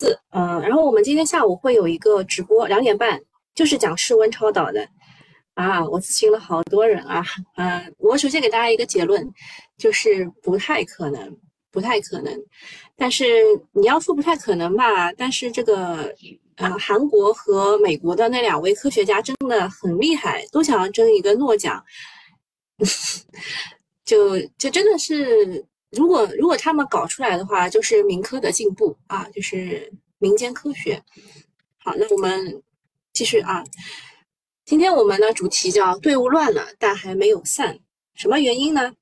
四嗯，然后我们今天下午会有一个直播，两点半，就是讲室温超导的。啊，我咨询了好多人啊，嗯，我首先给大家一个结论，就是不太可能，不太可能。但是你要说不太可能吧，但是这个，呃，韩国和美国的那两位科学家真的很厉害，都想要争一个诺奖，就就真的是，如果如果他们搞出来的话，就是民科的进步啊，就是民间科学。好，那我们继续啊。今天我们的主题叫队伍乱了，但还没有散，什么原因呢？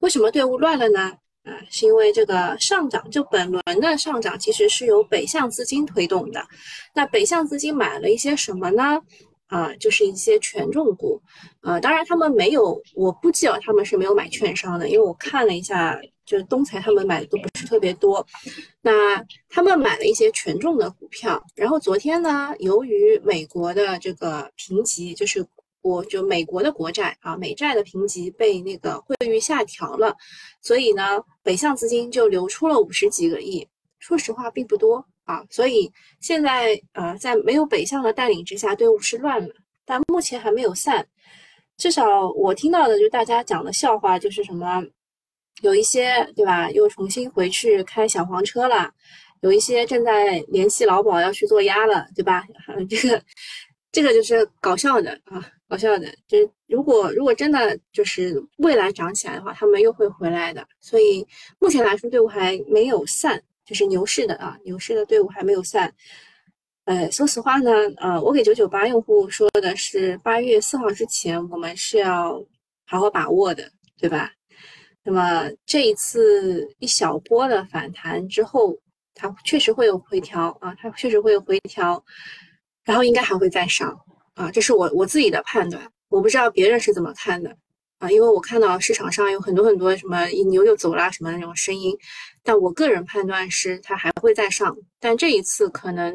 为什么队伍乱了呢？啊，是因为这个上涨，就本轮的上涨其实是由北向资金推动的。那北向资金买了一些什么呢？啊，就是一些权重股。呃，当然他们没有，我估计啊，他们是没有买券商的，因为我看了一下。就是东财他们买的都不是特别多，那他们买了一些权重的股票，然后昨天呢，由于美国的这个评级，就是国就美国的国债啊，美债的评级被那个汇率下调了，所以呢，北向资金就流出了五十几个亿，说实话并不多啊，所以现在呃，在没有北向的带领之下，队伍是乱了，但目前还没有散，至少我听到的就大家讲的笑话就是什么。有一些对吧，又重新回去开小黄车了；有一些正在联系劳保要去做鸭了，对吧？这个，这个就是搞笑的啊，搞笑的。就是如果如果真的就是未来涨起来的话，他们又会回来的。所以目前来说，队伍还没有散，是牛市的啊，牛市的队伍还没有散。呃，说实话呢，呃，我给九九八用户说的是八月四号之前，我们是要好好把握的，对吧？那么这一次一小波的反弹之后，它确实会有回调啊，它确实会有回调，然后应该还会再上啊，这是我我自己的判断，我不知道别人是怎么看的啊，因为我看到市场上有很多很多什么一牛就走啦什么那种声音，但我个人判断是它还会再上，但这一次可能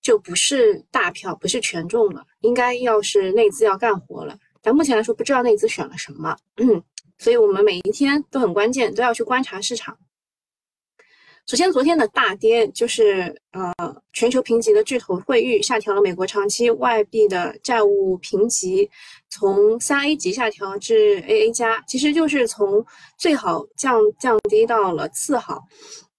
就不是大票，不是权重了，应该要是内资要干活了，但目前来说不知道内资选了什么。所以我们每一天都很关键，都要去观察市场。首先，昨天的大跌就是呃，全球评级的巨头惠誉下调了美国长期外币的债务评级，从三 A 级下调至 AA 加，其实就是从最好降降低到了次好。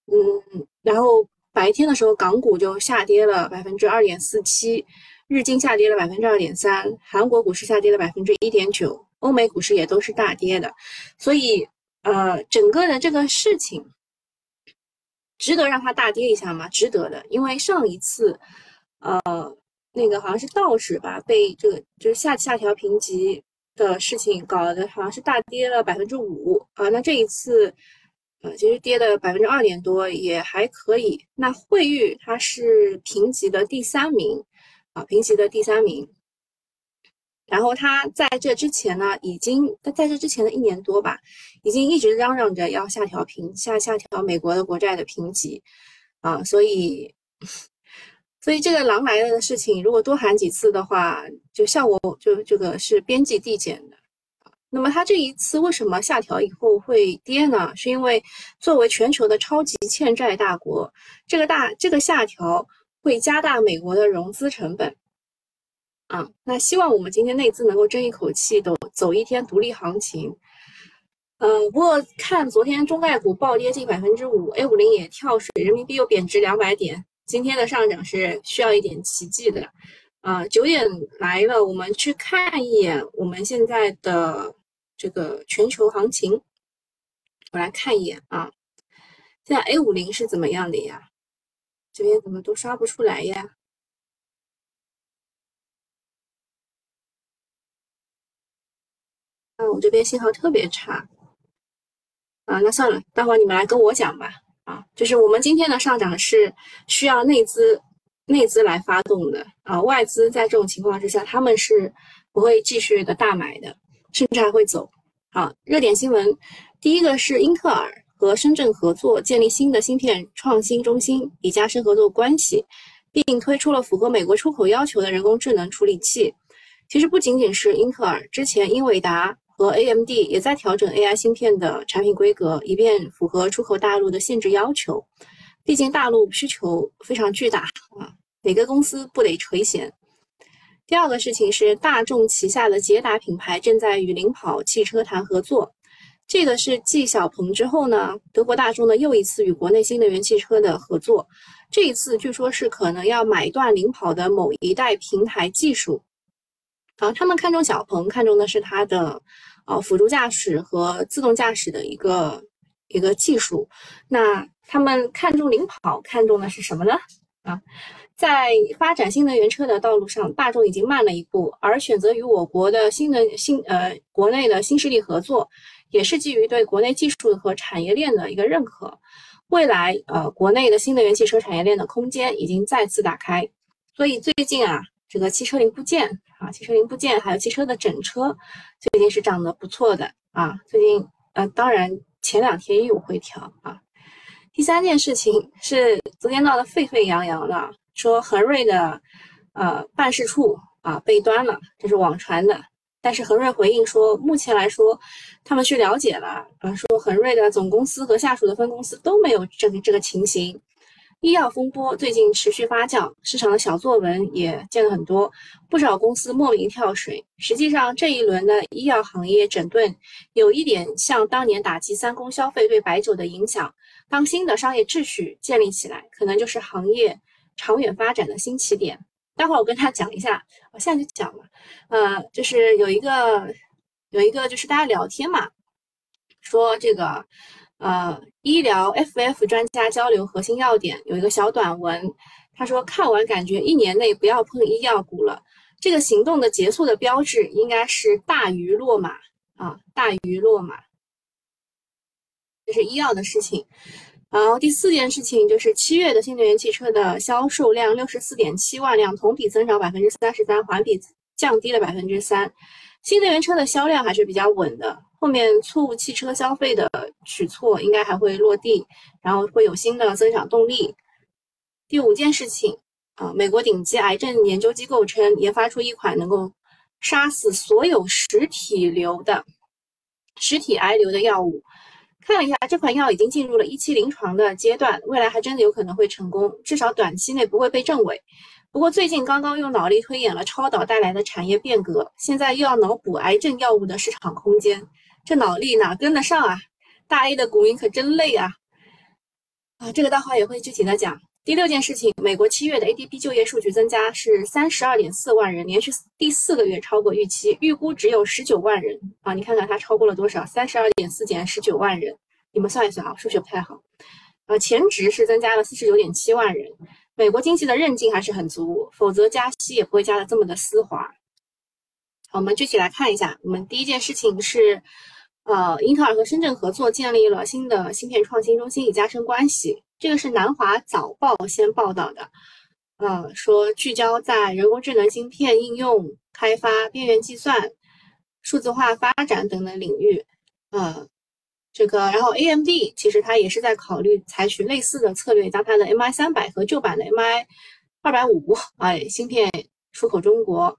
嗯，然后白天的时候，港股就下跌了百分之二点四七，日经下跌了百分之二点三，韩国股市下跌了百分之一点九。欧美股市也都是大跌的，所以呃，整个的这个事情值得让它大跌一下吗？值得的，因为上一次呃，那个好像是道指吧，被这个就是下下调评级的事情搞得好像是大跌了百分之五啊。那这一次呃，其实跌的百分之二点多也还可以。那惠誉它是评级的第三名啊，评级的第三名。然后他在这之前呢，已经在这之前的一年多吧，已经一直嚷嚷着要下调评下下调美国的国债的评级，啊，所以，所以这个狼来了的事情，如果多喊几次的话，就效果就这个是边际递减的。那么它这一次为什么下调以后会跌呢？是因为作为全球的超级欠债大国，这个大这个下调会加大美国的融资成本。啊，那希望我们今天内资能够争一口气，都走一天独立行情。嗯，不过看昨天中概股暴跌近百分之五，A 五零也跳水，人民币又贬值两百点，今天的上涨是需要一点奇迹的。啊，九点来了，我们去看一眼我们现在的这个全球行情。我来看一眼啊，现在 A 五零是怎么样的呀？这边怎么都刷不出来呀？啊我这边信号特别差啊，那算了，待会儿你们来跟我讲吧。啊，就是我们今天的上涨是需要内资内资来发动的啊，外资在这种情况之下，他们是不会继续的大买的，甚至还会走。好，热点新闻，第一个是英特尔和深圳合作建立新的芯片创新中心，以加深合作关系，并推出了符合美国出口要求的人工智能处理器。其实不仅仅是英特尔，之前英伟达。和 AMD 也在调整 AI 芯片的产品规格，以便符合出口大陆的限制要求。毕竟大陆需求非常巨大啊，哪个公司不得垂涎？第二个事情是，大众旗下的捷达品牌正在与领跑汽车谈合作，这个是继小鹏之后呢，德国大众的又一次与国内新能源汽车的合作。这一次据说是可能要买断领跑的某一代平台技术。啊，他们看中小鹏，看中的是它的呃辅助驾驶和自动驾驶的一个一个技术。那他们看中领跑，看中的是什么呢？啊，在发展新能源车的道路上，大众已经慢了一步，而选择与我国的新能新呃国内的新势力合作，也是基于对国内技术和产业链的一个认可。未来呃国内的新能源汽车产业链的空间已经再次打开。所以最近啊，这个汽车零部件啊，汽车零部件还有汽车的整车，最近是涨得不错的啊。最近呃，当然前两天也有回调啊。第三件事情是昨天闹得沸沸扬扬的，说恒瑞的呃办事处啊被端了，这是网传的。但是恒瑞回应说，目前来说，他们去了解了，啊，说恒瑞的总公司和下属的分公司都没有这个这个情形。医药风波最近持续发酵，市场的小作文也见了很多，不少公司莫名跳水。实际上，这一轮的医药行业整顿，有一点像当年打击三公消费对白酒的影响。当新的商业秩序建立起来，可能就是行业长远发展的新起点。待会儿我跟他讲一下，我现在就讲了。呃，就是有一个有一个就是大家聊天嘛，说这个呃医疗 FF 专家交流核心要点，有一个小短文，他说看完感觉一年内不要碰医药股了。这个行动的结束的标志应该是大鱼落马啊，大鱼落马。这是医药的事情，然后第四件事情就是七月的新能源汽车的销售量六十四点七万辆，同比增长百分之三十三，环比降低了百分之三。新能源车的销量还是比较稳的，后面错误汽车消费的举措应该还会落地，然后会有新的增长动力。第五件事情啊，美国顶级癌症研究机构称研发出一款能够杀死所有实体瘤的实体癌瘤的药物。看了一下，这款药已经进入了一期临床的阶段，未来还真的有可能会成功，至少短期内不会被证伪。不过最近刚刚用脑力推演了超导带来的产业变革，现在又要脑补癌症药物的市场空间，这脑力哪跟得上啊？大 A 的股民可真累啊！啊，这个待会也会具体的讲。第六件事情，美国七月的 ADP 就业数据增加是三十二点四万人，连续第四个月超过预期，预估只有十九万人啊！你看看它超过了多少？三十二点四减十九万人，你们算一算啊，数学不太好。呃，前值是增加了四十九点七万人。美国经济的韧劲还是很足，否则加息也不会加的这么的丝滑。好，我们具体来看一下，我们第一件事情是，呃，英特尔和深圳合作建立了新的芯片创新中心，以加深关系。这个是南华早报先报道的，呃，说聚焦在人工智能芯片应用开发、边缘计算、数字化发展等等领域，呃，这个，然后 AMD 其实它也是在考虑采取类似的策略，将它的 MI 三百和旧版的 MI 二百五哎芯片出口中国。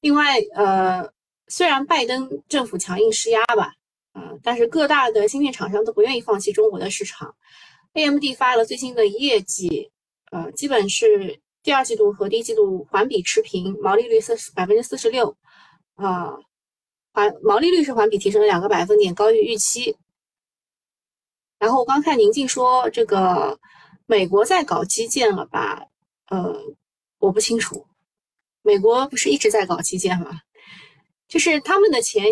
另外，呃，虽然拜登政府强硬施压吧，啊，但是各大的芯片厂商都不愿意放弃中国的市场。AMD 发了最新的业绩，呃，基本是第二季度和第一季度环比持平，毛利率四十百分之四十六，啊，环毛利率是环比提升了两个百分点，高于预期。然后我刚看宁静说这个美国在搞基建了吧？呃，我不清楚，美国不是一直在搞基建吗？就是他们的钱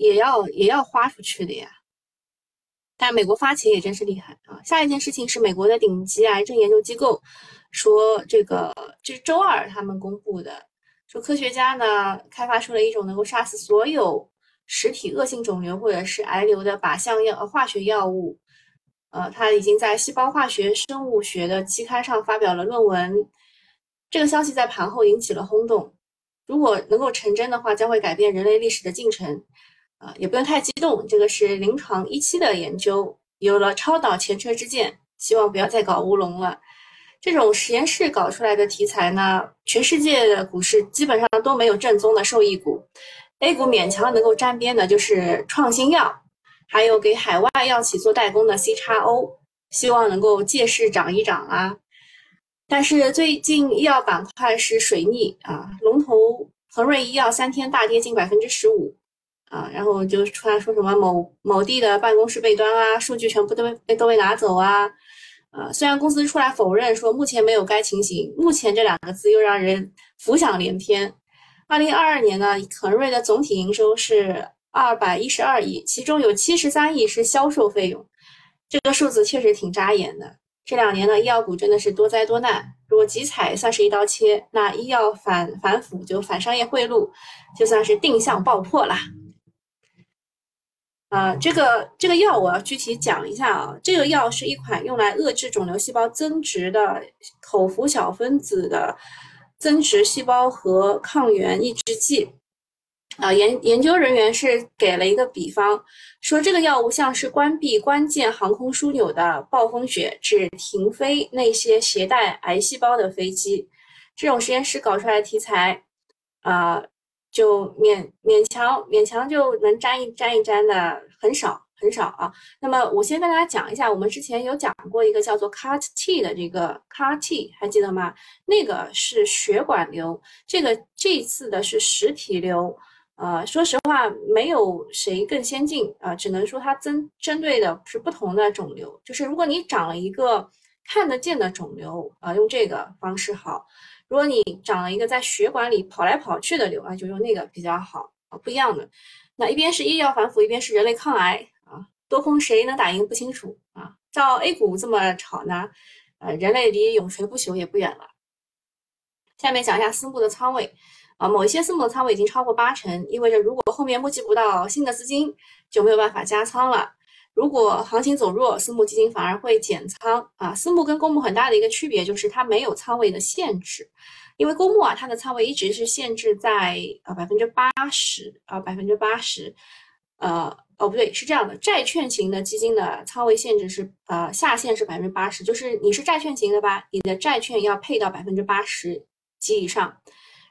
也要也要花出去的呀。但美国发钱也真是厉害啊！下一件事情是美国的顶级癌症研究机构说，这个这是周二他们公布的，说科学家呢开发出了一种能够杀死所有实体恶性肿瘤或者是癌瘤的靶向药呃化学药物，呃，他已经在细胞化学生物学的期刊上发表了论文。这个消息在盘后引起了轰动，如果能够成真的话，将会改变人类历史的进程。啊，也不用太激动，这个是临床一期的研究，有了超导前车之鉴，希望不要再搞乌龙了。这种实验室搞出来的题材呢，全世界的股市基本上都没有正宗的受益股，A 股勉强能够沾边的就是创新药，还有给海外药企做代工的 C 叉 O 希望能够借势涨一涨啊。但是最近医药板块是水逆啊，龙头恒瑞医药三天大跌近百分之十五啊，然后就出来说什么某某地的办公室被端啊，数据全部都被都被拿走啊。啊，虽然公司出来否认说目前没有该情形，目前这两个字又让人浮想联翩。二零二二年呢，恒瑞的总体营收是二百一十二亿，其中有七十三亿是销售费用，这个数字确实挺扎眼的。这两年呢，医药股真的是多灾多难。如果集采算是一刀切，那医药反反腐就反商业贿赂，就算是定向爆破了。啊，这个这个药我要具体讲一下啊。这个药是一款用来遏制肿瘤细胞增殖的口服小分子的增殖细胞核抗原抑制剂。啊，研研究人员是给了一个比方，说这个药物像是关闭关键航空枢纽的暴风雪，只停飞那些携带癌细胞的飞机。这种实验室搞出来的题材，啊。就勉勉强勉强就能沾一沾一沾的很少很少啊。那么我先跟大家讲一下，我们之前有讲过一个叫做 CAR T 的这个 CAR T，还记得吗？那个是血管瘤，这个这次的是实体瘤。呃，说实话，没有谁更先进啊，只能说它针针对的是不同的肿瘤。就是如果你长了一个看得见的肿瘤啊，用这个方式好。如果你长了一个在血管里跑来跑去的瘤啊，就用那个比较好啊，不一样的。那一边是医药反腐，一边是人类抗癌啊，多空谁能打赢不清楚啊。照 A 股这么炒呢，呃，人类离永垂不朽也不远了。下面讲一下私募的仓位啊，某一些私募的仓位已经超过八成，意味着如果后面募集不到新的资金，就没有办法加仓了。如果行情走弱，私募基金反而会减仓啊。私募跟公募很大的一个区别就是它没有仓位的限制，因为公募啊，它的仓位一直是限制在呃百分之八十啊百分之八十，呃哦不对，是这样的，债券型的基金的仓位限制是呃下限是百分之八十，就是你是债券型的吧，你的债券要配到百分之八十及以上。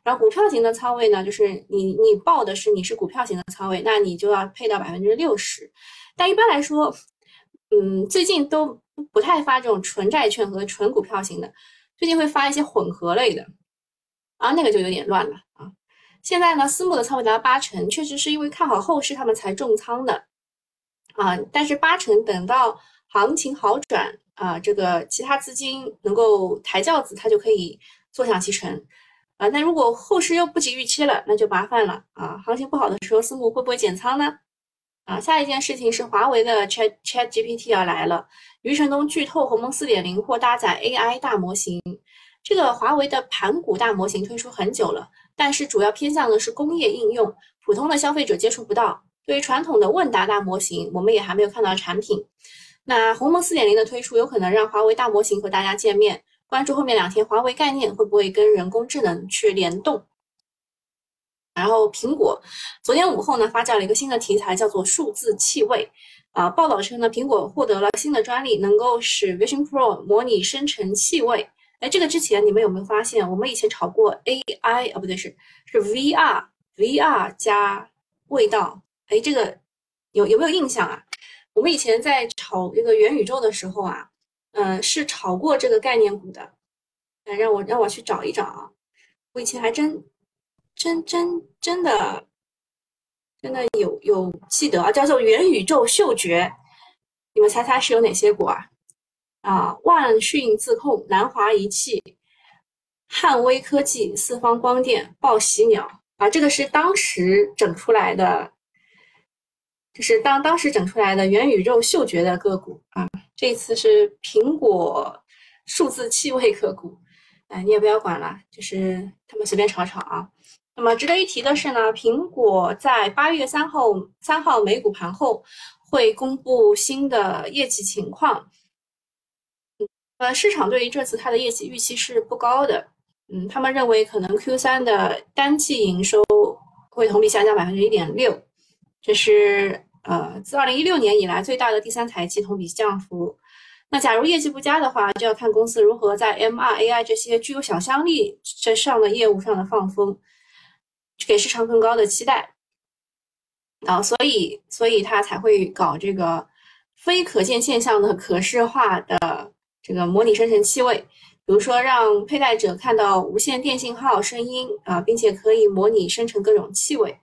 然后股票型的仓位呢，就是你你报的是你是股票型的仓位，那你就要配到百分之六十。但一般来说，嗯，最近都不太发这种纯债券和纯股票型的，最近会发一些混合类的，啊，那个就有点乱了啊。现在呢，私募的仓位达到八成，确实是因为看好后市他们才重仓的，啊，但是八成等到行情好转啊，这个其他资金能够抬轿子，它就可以坐享其成，啊，那如果后市又不及预期了，那就麻烦了啊。行情不好的时候，私募会不会减仓呢？啊，下一件事情是华为的 Chat Chat GPT 要来了。余承东剧透鸿蒙四点零或搭载 AI 大模型。这个华为的盘古大模型推出很久了，但是主要偏向的是工业应用，普通的消费者接触不到。对于传统的问答大模型，我们也还没有看到产品。那鸿蒙四点零的推出，有可能让华为大模型和大家见面。关注后面两天华为概念会不会跟人工智能去联动。然后，苹果昨天午后呢发酵了一个新的题材，叫做数字气味。啊，报道称呢，苹果获得了新的专利，能够使 Vision Pro 模拟生成气味。哎，这个之前你们有没有发现？我们以前炒过 AI 啊，不对，是是 VR，VR 加味道。哎，这个有有没有印象啊？我们以前在炒这个元宇宙的时候啊，嗯，是炒过这个概念股的。哎，让我让我去找一找啊，我以前还真。真真真的，真的有有记得啊，叫做元宇宙嗅觉，你们猜猜是有哪些股啊？啊，万讯自控、南华仪器、汉威科技、四方光电、报喜鸟啊，这个是当时整出来的，是当当时整出来的元宇宙嗅觉的个股啊。这次是苹果数字气味个股，哎，你也不要管了，就是他们随便炒炒啊。那么值得一提的是呢，苹果在八月三号三号美股盘后会公布新的业绩情况。呃，市场对于这次它的业绩预期是不高的。嗯，他们认为可能 Q 三的单季营收会同比下降百分之一点六，这是呃自二零一六年以来最大的第三财季同比降幅。那假如业绩不佳的话，就要看公司如何在 MR、AI 这些具有想象力这上的业务上的放风。给市场更高的期待，啊，所以所以他才会搞这个非可见现象的可视化的这个模拟生成气味，比如说让佩戴者看到无线电信号声音啊，并且可以模拟生成各种气味。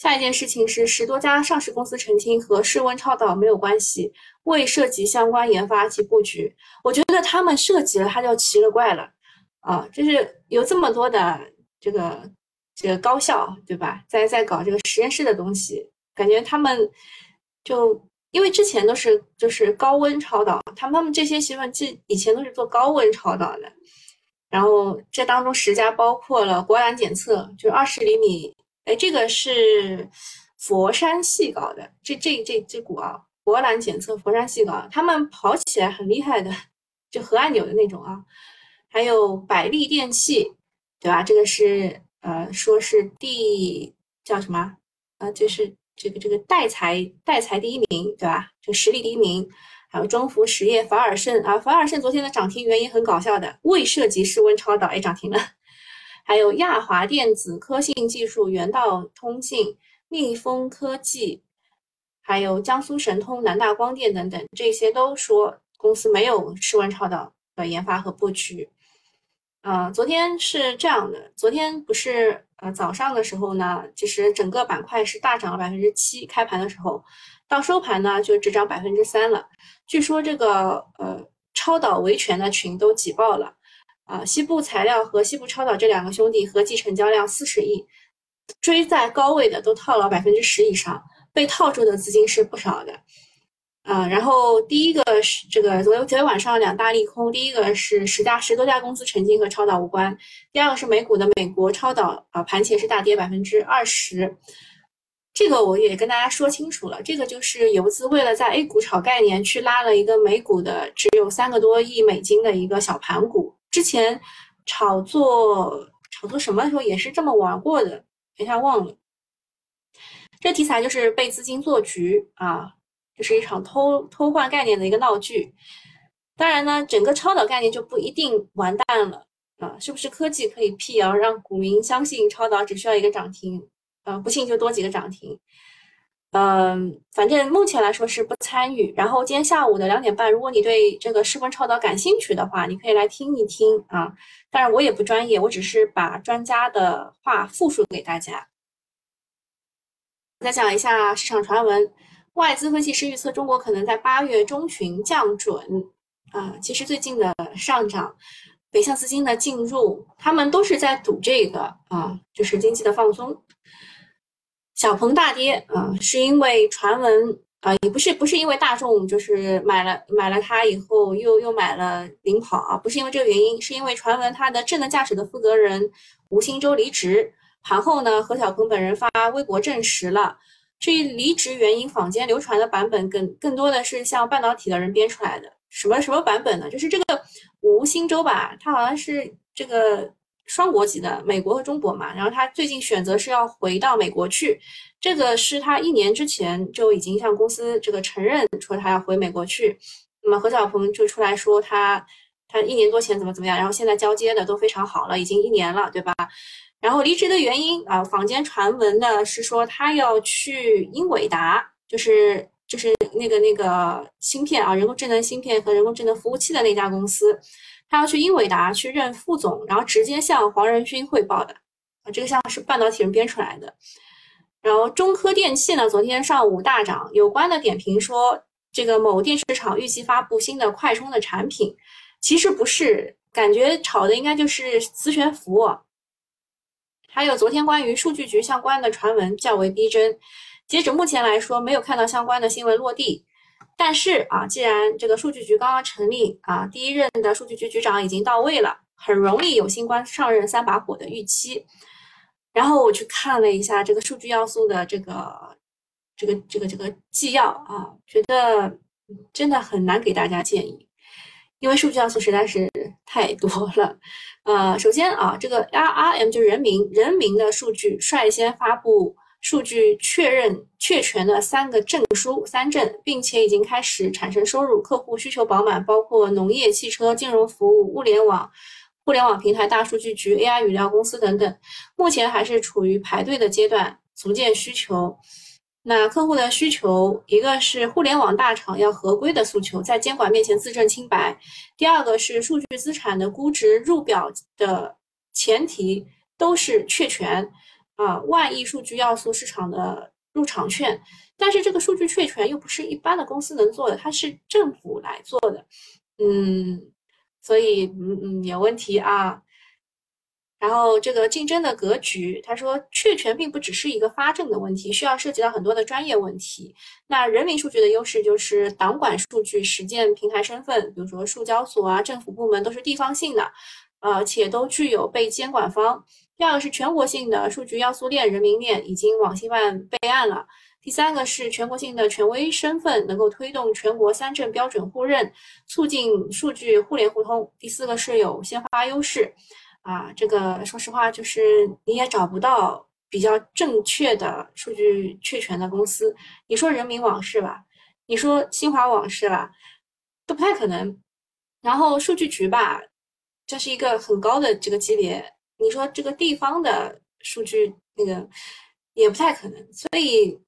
下一件事情是十多家上市公司澄清和室温超导没有关系，未涉及相关研发及布局。我觉得他们涉及了，他就奇了怪了啊！就是有这么多的这个这个高校，对吧？在在搞这个实验室的东西，感觉他们就。因为之前都是就是高温超导，他们他们这些习惯记以前都是做高温超导的，然后这当中十家包括了国蓝检测，就二十厘米，哎，这个是佛山系搞的，这这这这股啊，国蓝检测佛山系搞，他们跑起来很厉害的，就核按钮的那种啊，还有百利电器，对吧？这个是呃，说是第叫什么啊？就是。这个这个代财代财第一名，对吧？这实力第一名，还有中孚实业、法尔胜啊，法尔胜昨天的涨停原因很搞笑的，未涉及室温超导，哎，涨停了。还有亚华电子、科信技术、元道通信、蜜蜂科技，还有江苏神通、南大光电等等，这些都说公司没有室温超导的研发和布局。呃，昨天是这样的，昨天不是呃早上的时候呢，其实整个板块是大涨了百分之七，开盘的时候到收盘呢就只涨百分之三了。据说这个呃超导维权的群都挤爆了，啊，西部材料和西部超导这两个兄弟合计成交量四十亿，追在高位的都套了百分之十以上，被套住的资金是不少的。啊，然后第一个是这个昨昨天晚上两大利空，第一个是十家十多家公司澄清和超导无关，第二个是美股的美国超导啊盘前是大跌百分之二十，这个我也跟大家说清楚了，这个就是游资为了在 A 股炒概念去拉了一个美股的只有三个多亿美金的一个小盘股，之前炒作炒作什么时候也是这么玩过的，一下忘了，这题材就是被资金做局啊。就是一场偷偷换概念的一个闹剧，当然呢，整个超导概念就不一定完蛋了啊！是不是科技可以辟谣，让股民相信超导只需要一个涨停？啊，不信就多几个涨停。嗯，反正目前来说是不参与。然后今天下午的两点半，如果你对这个室温超导感兴趣的话，你可以来听一听啊。当然我也不专业，我只是把专家的话复述给大家。再讲一下市场传闻。外资分析师预测，中国可能在八月中旬降准。啊，其实最近的上涨，北向资金的进入，他们都是在赌这个啊，就是经济的放松。小鹏大跌啊，是因为传闻啊，也不是不是因为大众就是买了买了它以后又又买了领跑啊，不是因为这个原因，是因为传闻它的智能驾驶的负责人吴新洲离职。盘后呢，何小鹏本人发微博证实了。至于离职原因，坊间流传的版本更更多的是像半导体的人编出来的。什么什么版本呢？就是这个吴新洲吧，他好像是这个双国籍的，美国和中国嘛。然后他最近选择是要回到美国去，这个是他一年之前就已经向公司这个承认说他要回美国去。那么何小鹏就出来说他他一年多前怎么怎么样，然后现在交接的都非常好了，已经一年了，对吧？然后离职的原因啊，坊间传闻的是说他要去英伟达，就是就是那个那个芯片啊，人工智能芯片和人工智能服务器的那家公司，他要去英伟达去任副总，然后直接向黄仁勋汇报的啊，这个像是半导体人编出来的。然后中科电器呢，昨天上午大涨，有关的点评说这个某电池厂预计发布新的快充的产品，其实不是，感觉炒的应该就是磁悬浮。还有昨天关于数据局相关的传闻较为逼真，截止目前来说没有看到相关的新闻落地。但是啊，既然这个数据局刚刚成立啊，第一任的数据局局长已经到位了，很容易有新官上任三把火的预期。然后我去看了一下这个数据要素的这个这个这个这个纪要啊，觉得真的很难给大家建议，因为数据要素实在是太多了。呃，首先啊，这个 R R M 就是人民人民的数据率先发布数据确认确权的三个证书三证，并且已经开始产生收入，客户需求饱满，包括农业、汽车、金融服务、物联网、互联网平台、大数据局、AI 语料公司等等。目前还是处于排队的阶段，逐渐需求。那客户的需求，一个是互联网大厂要合规的诉求，在监管面前自证清白；第二个是数据资产的估值入表的前提都是确权啊，万亿数据要素市场的入场券。但是这个数据确权又不是一般的公司能做的，它是政府来做的，嗯，所以嗯嗯有问题啊。然后这个竞争的格局，他说确权并不只是一个发证的问题，需要涉及到很多的专业问题。那人民数据的优势就是党管数据实践平台身份，比如说数交所啊，政府部门都是地方性的，呃，且都具有被监管方。第二个是全国性的数据要素链、人民链已经网信办备案了。第三个是全国性的权威身份，能够推动全国三证标准互认，促进数据互联互通。第四个是有先发优势。啊，这个说实话，就是你也找不到比较正确的数据确权的公司。你说人民网是吧？你说新华网是吧？都不太可能。然后数据局吧，这是一个很高的这个级别。你说这个地方的数据那个也不太可能，所以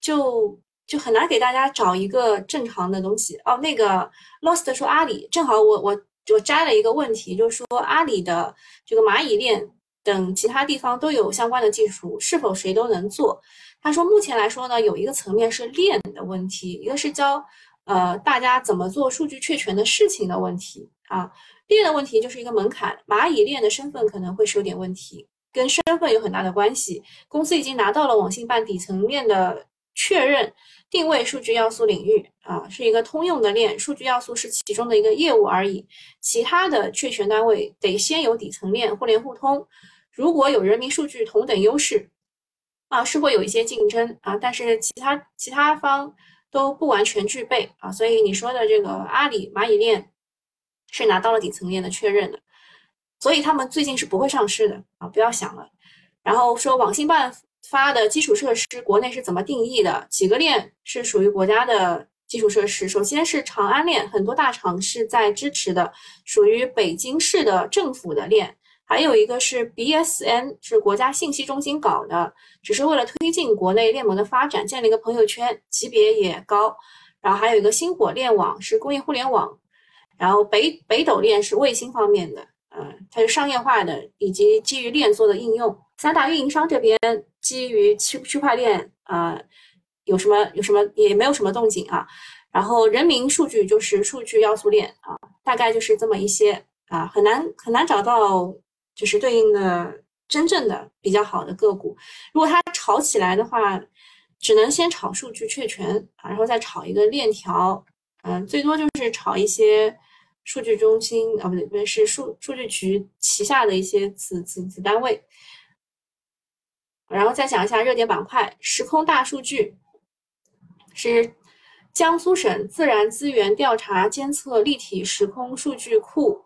就就很难给大家找一个正常的东西。哦，那个 Lost 说阿里，正好我我。我摘了一个问题，就是说阿里的这个蚂蚁链等其他地方都有相关的技术，是否谁都能做？他说目前来说呢，有一个层面是链的问题，一个是教呃大家怎么做数据确权的事情的问题啊。链的问题就是一个门槛，蚂蚁链的身份可能会是有点问题，跟身份有很大的关系。公司已经拿到了网信办底层链的确认。定位数据要素领域啊，是一个通用的链，数据要素是其中的一个业务而已。其他的确权单位得先有底层链互联互通。如果有人民数据同等优势啊，是会有一些竞争啊，但是其他其他方都不完全具备啊。所以你说的这个阿里蚂蚁链是拿到了底层链的确认的，所以他们最近是不会上市的啊，不要想了。然后说网信办。发的基础设施，国内是怎么定义的？几个链是属于国家的基础设施？首先是长安链，很多大厂是在支持的，属于北京市的政府的链。还有一个是 BSN，是国家信息中心搞的，只是为了推进国内链盟的发展，建了一个朋友圈，级别也高。然后还有一个星火链网，是工业互联网。然后北北斗链是卫星方面的，啊，它是商业化的以及基于链做的应用。三大运营商这边。基于区区块链啊，有什么有什么也没有什么动静啊。然后人民数据就是数据要素链啊，大概就是这么一些啊，很难很难找到就是对应的真正的比较好的个股。如果它炒起来的话，只能先炒数据确权啊，然后再炒一个链条，嗯，最多就是炒一些数据中心啊，不对不对，是数数据局旗下的一些子子子单位。然后再讲一下热点板块，时空大数据是江苏省自然资源调查监测立体时空数据库，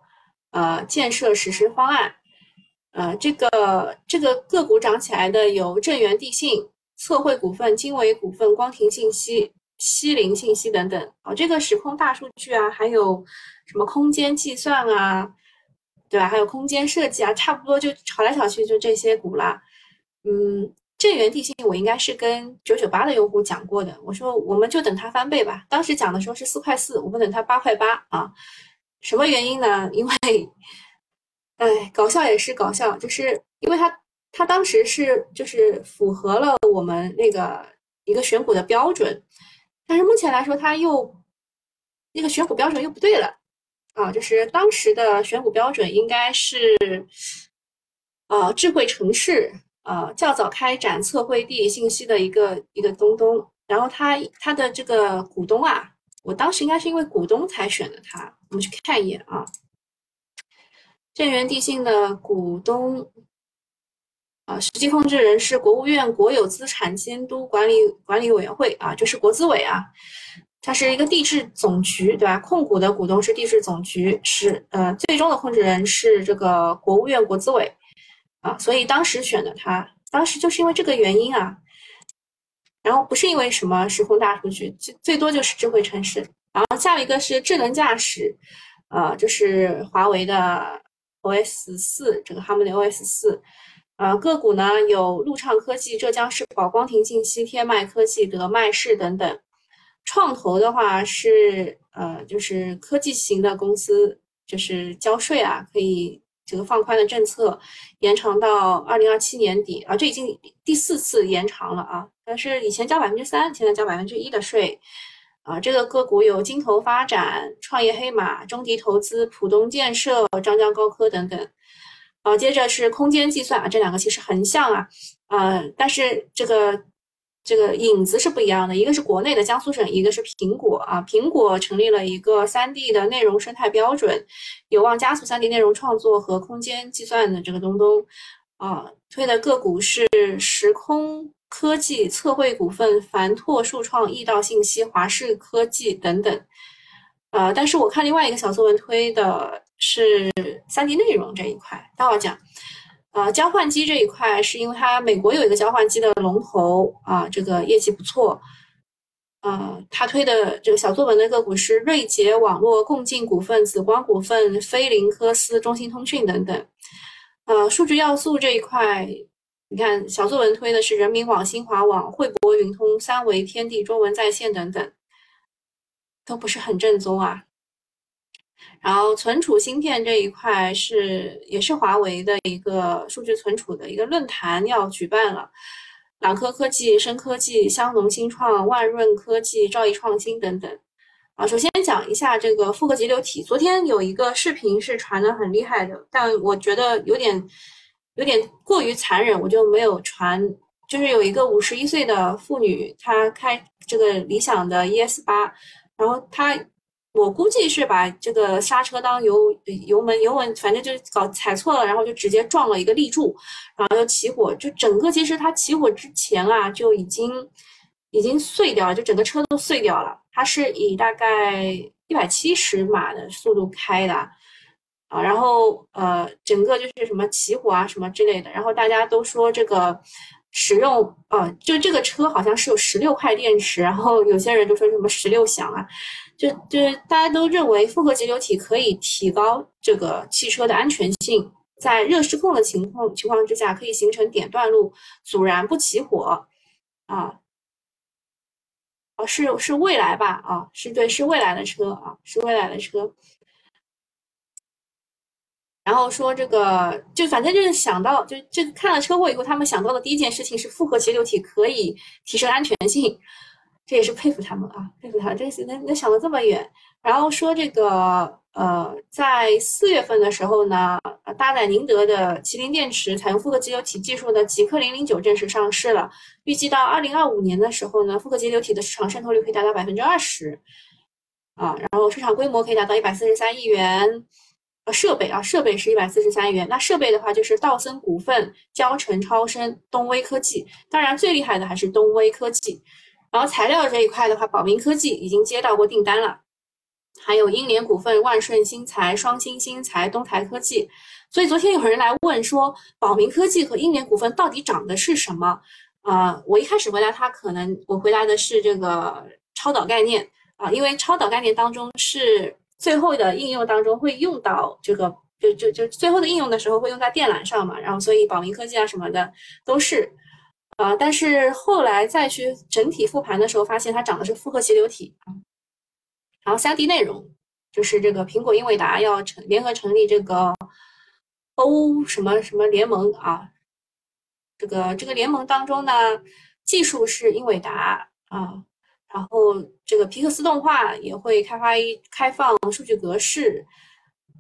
呃，建设实施方案，呃，这个这个个股涨起来的有正源地信、测绘股份、经纬股份、光庭信息、西林信息等等。哦，这个时空大数据啊，还有什么空间计算啊，对吧？还有空间设计啊，差不多就炒来炒去就这些股啦。嗯，正源地信我应该是跟九九八的用户讲过的，我说我们就等它翻倍吧。当时讲的时候是四块四，我们等它八块八啊。什么原因呢？因为，哎，搞笑也是搞笑，就是因为它它当时是就是符合了我们那个一个选股的标准，但是目前来说它又那个选股标准又不对了啊，就是当时的选股标准应该是啊智慧城市。呃，较早开展测绘地信息的一个一个东东，然后他他的这个股东啊，我当时应该是因为股东才选的他，我们去看一眼啊。正源地信的股东啊，实际控制人是国务院国有资产监督管理管理委员会啊，就是国资委啊，它是一个地质总局，对吧？控股的股东是地质总局，是呃，最终的控制人是这个国务院国资委。啊，所以当时选的它，当时就是因为这个原因啊，然后不是因为什么时空大数据，最最多就是智慧城市。然后下一个是智能驾驶，呃，就是华为的 OS 四，这个哈曼的 OS 四，啊，个股呢有陆畅科技、浙江世宝、光庭信息、天迈科技、德迈仕等等。创投的话是呃，就是科技型的公司，就是交税啊，可以这个放宽的政策延长到二零二七年底啊，这已经第四次延长了啊。但是以前交百分之三，现在交百分之一的税啊。这个个股有金投发展、创业黑马、中迪投资、浦东建设、张江高科等等。啊，接着是空间计算啊，这两个其实很像啊，呃，但是这个。这个影子是不一样的，一个是国内的江苏省，一个是苹果啊。苹果成立了一个三 D 的内容生态标准，有望加速三 D 内容创作和空间计算的这个东东啊。推的个股是时空科技、测绘股份、凡拓数创、易道信息、华视科技等等。呃，但是我看另外一个小作文推的是三 D 内容这一块，待会讲。呃，交换机这一块是因为它美国有一个交换机的龙头啊，这个业绩不错。呃，他推的这个小作文的个股是瑞捷网络、共进股份、紫光股份、飞凌科斯、中兴通讯等等。呃，数据要素这一块，你看小作文推的是人民网、新华网、汇博云通、三维天地、中文在线等等，都不是很正宗啊。然后存储芯片这一块是也是华为的一个数据存储的一个论坛要举办了，朗科科技、深科技、香农新创、万润科技、兆易创新等等。啊，首先讲一下这个复合节流体。昨天有一个视频是传的很厉害的，但我觉得有点有点过于残忍，我就没有传。就是有一个五十一岁的妇女，她开这个理想的 ES 八，然后她。我估计是把这个刹车当油油门油门，反正就是搞踩错了，然后就直接撞了一个立柱，然后就起火。就整个其实它起火之前啊，就已经已经碎掉了，就整个车都碎掉了。它是以大概一百七十码的速度开的啊，然后呃，整个就是什么起火啊什么之类的。然后大家都说这个使用啊，就这个车好像是有十六块电池，然后有些人就说什么十六响啊。就就是大家都认为复合节流体可以提高这个汽车的安全性，在热失控的情况情况之下，可以形成点断路，阻燃不起火，啊，哦是是未来吧？啊，是对，是未来的车啊，是未来的车。然后说这个，就反正就是想到，就就看了车祸以后，他们想到的第一件事情是复合节流体可以提升安全性。这也是佩服他们啊，佩服他，这是能能想到这么远。然后说这个，呃，在四月份的时候呢，搭载宁德的麒麟电池，采用复合节流体技术的极氪零零九正式上市了。预计到二零二五年的时候呢，复合节流体的市场渗透率可以达到百分之二十，啊，然后市场规模可以达到一百四十三亿元。呃，设备啊，设备是一百四十三元。那设备的话，就是道森股份、交城超声、东威科技，当然最厉害的还是东威科技。然后材料这一块的话，宝明科技已经接到过订单了，还有英联股份、万顺新材、双星新材、东台科技。所以昨天有人来问说，宝明科技和英联股份到底涨的是什么？啊，我一开始回答他，可能我回答的是这个超导概念啊，因为超导概念当中是最后的应用当中会用到这个，就就就最后的应用的时候会用在电缆上嘛，然后所以宝明科技啊什么的都是。啊，但是后来再去整体复盘的时候，发现它涨的是复合节流体啊。然后三 D 内容就是这个苹果英伟达要成联合成立这个欧什么什么联盟啊。这个这个联盟当中呢，技术是英伟达啊，然后这个皮克斯动画也会开发一开放数据格式，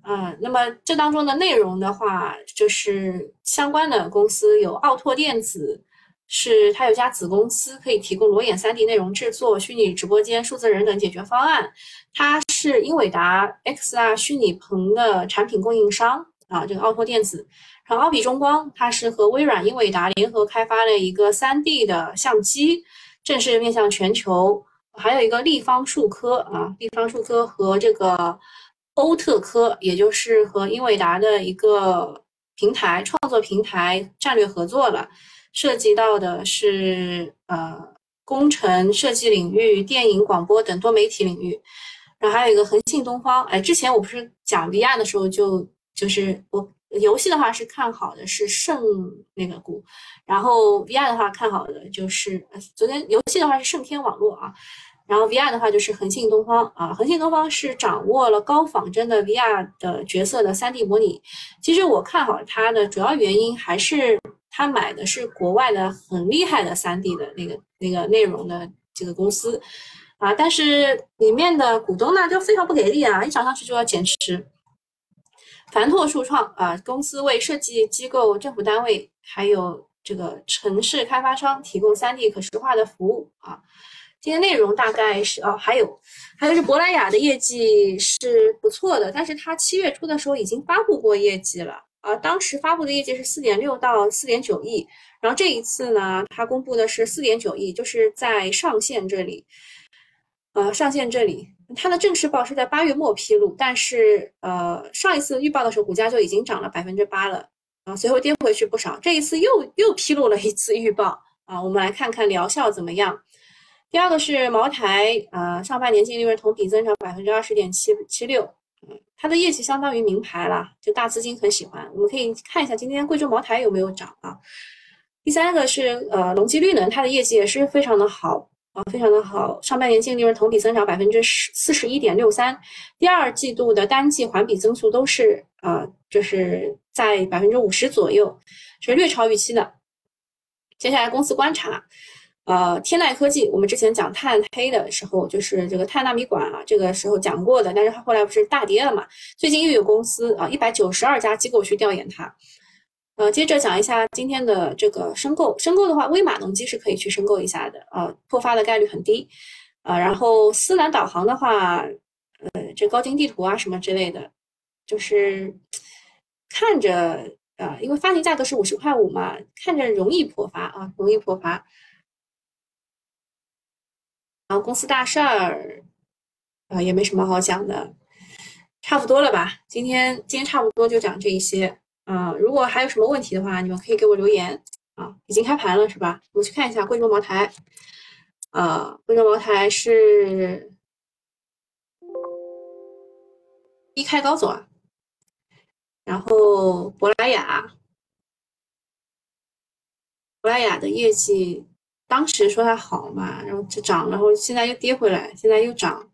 嗯，那么这当中的内容的话，就是相关的公司有奥拓电子。是它有家子公司可以提供裸眼 3D 内容制作、虚拟直播间、数字人等解决方案。它是英伟达 XR 虚拟棚的产品供应商啊，这个奥拓电子。然后奥比中光，它是和微软、英伟达联合开发了一个 3D 的相机，正式面向全球。还有一个立方数科啊，立方数科和这个欧特科，也就是和英伟达的一个平台创作平台战略合作了。涉及到的是呃工程设计领域、电影、广播等多媒体领域，然后还有一个恒信东方。哎，之前我不是讲 VR 的时候就就是我游戏的话是看好的是盛那个股，然后 VR 的话看好的就是昨天游戏的话是盛天网络啊，然后 VR 的话就是恒信东方啊，恒信东方是掌握了高仿真的 VR 的角色的 3D 模拟。其实我看好它的主要原因还是他买的是国外的很厉害的 3D 的那个那个内容的这个公司啊，但是里面的股东呢就非常不给力啊，一涨上去就要减持。凡拓数创啊，公司为设计机构、政府单位还有这个城市开发商提供 3D 可视化的服务啊。今天内容大概是哦，还有还有是珀莱雅的业绩是不错的，但是它七月初的时候已经发布过业绩了啊，当时发布的业绩是四点六到四点九亿，然后这一次呢，它公布的是四点九亿，就是在上限这里，呃，上限这里。它的正式报是在八月末披露，但是呃上一次预报的时候股价就已经涨了百分之八了啊，随后跌回去不少。这一次又又披露了一次预报啊，我们来看看疗效怎么样。第二个是茅台啊，上半年净利润同比增长百分之二十点七七六，嗯，它的业绩相当于名牌了，就大资金很喜欢。我们可以看一下今天贵州茅台有没有涨啊。第三个是呃隆基绿能，它的业绩也是非常的好。啊，非常的好，上半年净利润同比增长百分之十四十一点六三，第二季度的单季环比增速都是啊，就是在百分之五十左右，是略超预期的。接下来公司观察，呃，天籁科技，我们之前讲碳黑的时候，就是这个碳纳米管啊，这个时候讲过的，但是它后来不是大跌了嘛？最近又有公司啊，一百九十二家机构去调研它。呃，接着讲一下今天的这个申购。申购的话，威马农机是可以去申购一下的，呃，破发的概率很低。啊，然后思南导航的话，呃，这高精地图啊什么之类的，就是看着啊，因为发行价格是五十块五嘛，看着容易破发啊，容易破发。然后公司大事儿啊，也没什么好讲的，差不多了吧？今天今天差不多就讲这一些。啊，如果还有什么问题的话，你们可以给我留言啊。已经开盘了是吧？我们去看一下贵州茅台。啊，贵州茅台是低开高走啊。然后珀莱雅，珀莱雅的业绩当时说它好嘛，然后就涨，然后现在又跌回来，现在又涨。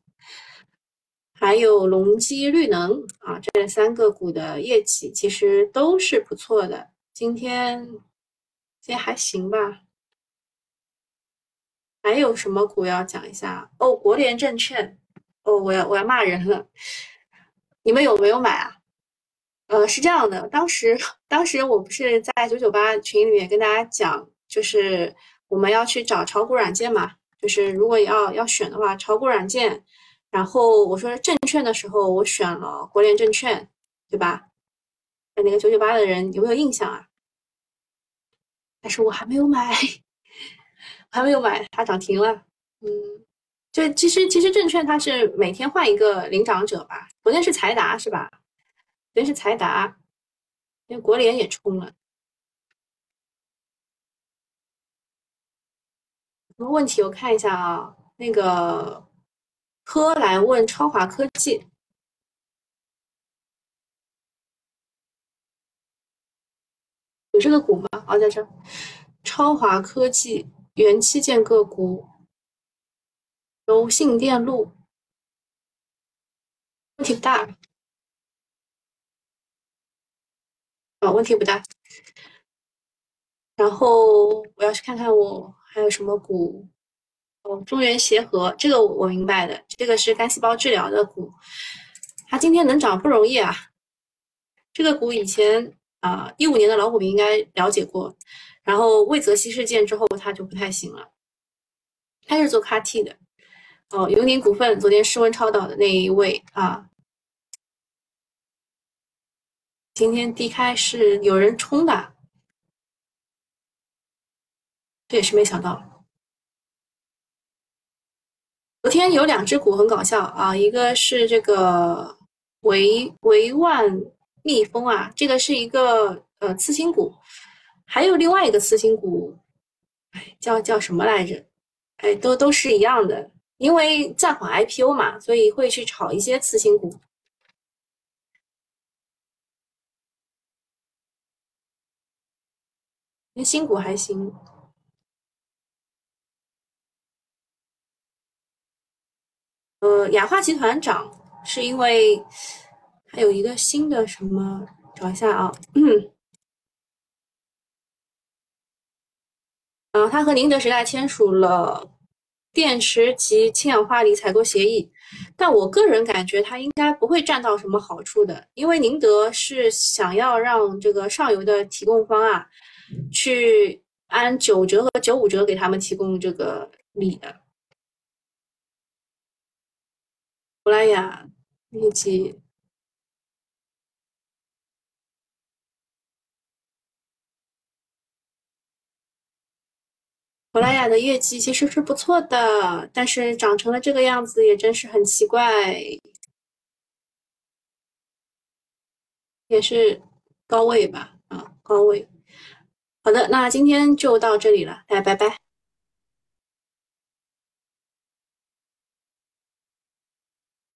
还有隆基绿能啊，这三个股的业绩其实都是不错的。今天今天还行吧？还有什么股要讲一下？哦，国联证券。哦，我要我要骂人了。你们有没有买啊？呃，是这样的，当时当时我不是在九九八群里面跟大家讲，就是我们要去找炒股软件嘛，就是如果要要选的话，炒股软件。然后我说证券的时候，我选了国联证券，对吧？那个九九八的人有没有印象啊？但是我还没有买，还没有买，它涨停了。嗯，就其实其实证券它是每天换一个领涨者吧。昨天是财达是吧？昨天是财达，因为国联也冲了。什么问题？我看一下啊，那个。科来问超华科技有这个股吗？哦，在这，超华科技元器件个股，柔性电路，问题不大，啊，问题不大。然后我要去看看我还有什么股。哦，中原协和这个我明白的，这个是干细胞治疗的股，它今天能涨不容易啊。这个股以前啊，一五年的老股民应该了解过，然后魏则西事件之后，它就不太行了。它是做 CAR-T 的，哦，永宁股份昨天室温超导的那一位啊，今天低开是有人冲的，这也是没想到。昨天有两只股很搞笑啊，一个是这个维维万蜜蜂啊，这个是一个呃次新股，还有另外一个次新股，哎叫叫什么来着？哎，都都是一样的，因为暂缓 IPO 嘛，所以会去炒一些次新股。那新股还行。呃，雅化集团涨是因为还有一个新的什么？找一下啊，嗯，啊，他和宁德时代签署了电池及氢氧化锂采购协议，但我个人感觉他应该不会占到什么好处的，因为宁德是想要让这个上游的提供方啊，去按九折和九五折给他们提供这个锂的。珀莱雅业绩，珀莱雅的业绩其实是不错的，但是长成了这个样子也真是很奇怪，也是高位吧，啊，高位。好的，那今天就到这里了，大家拜拜。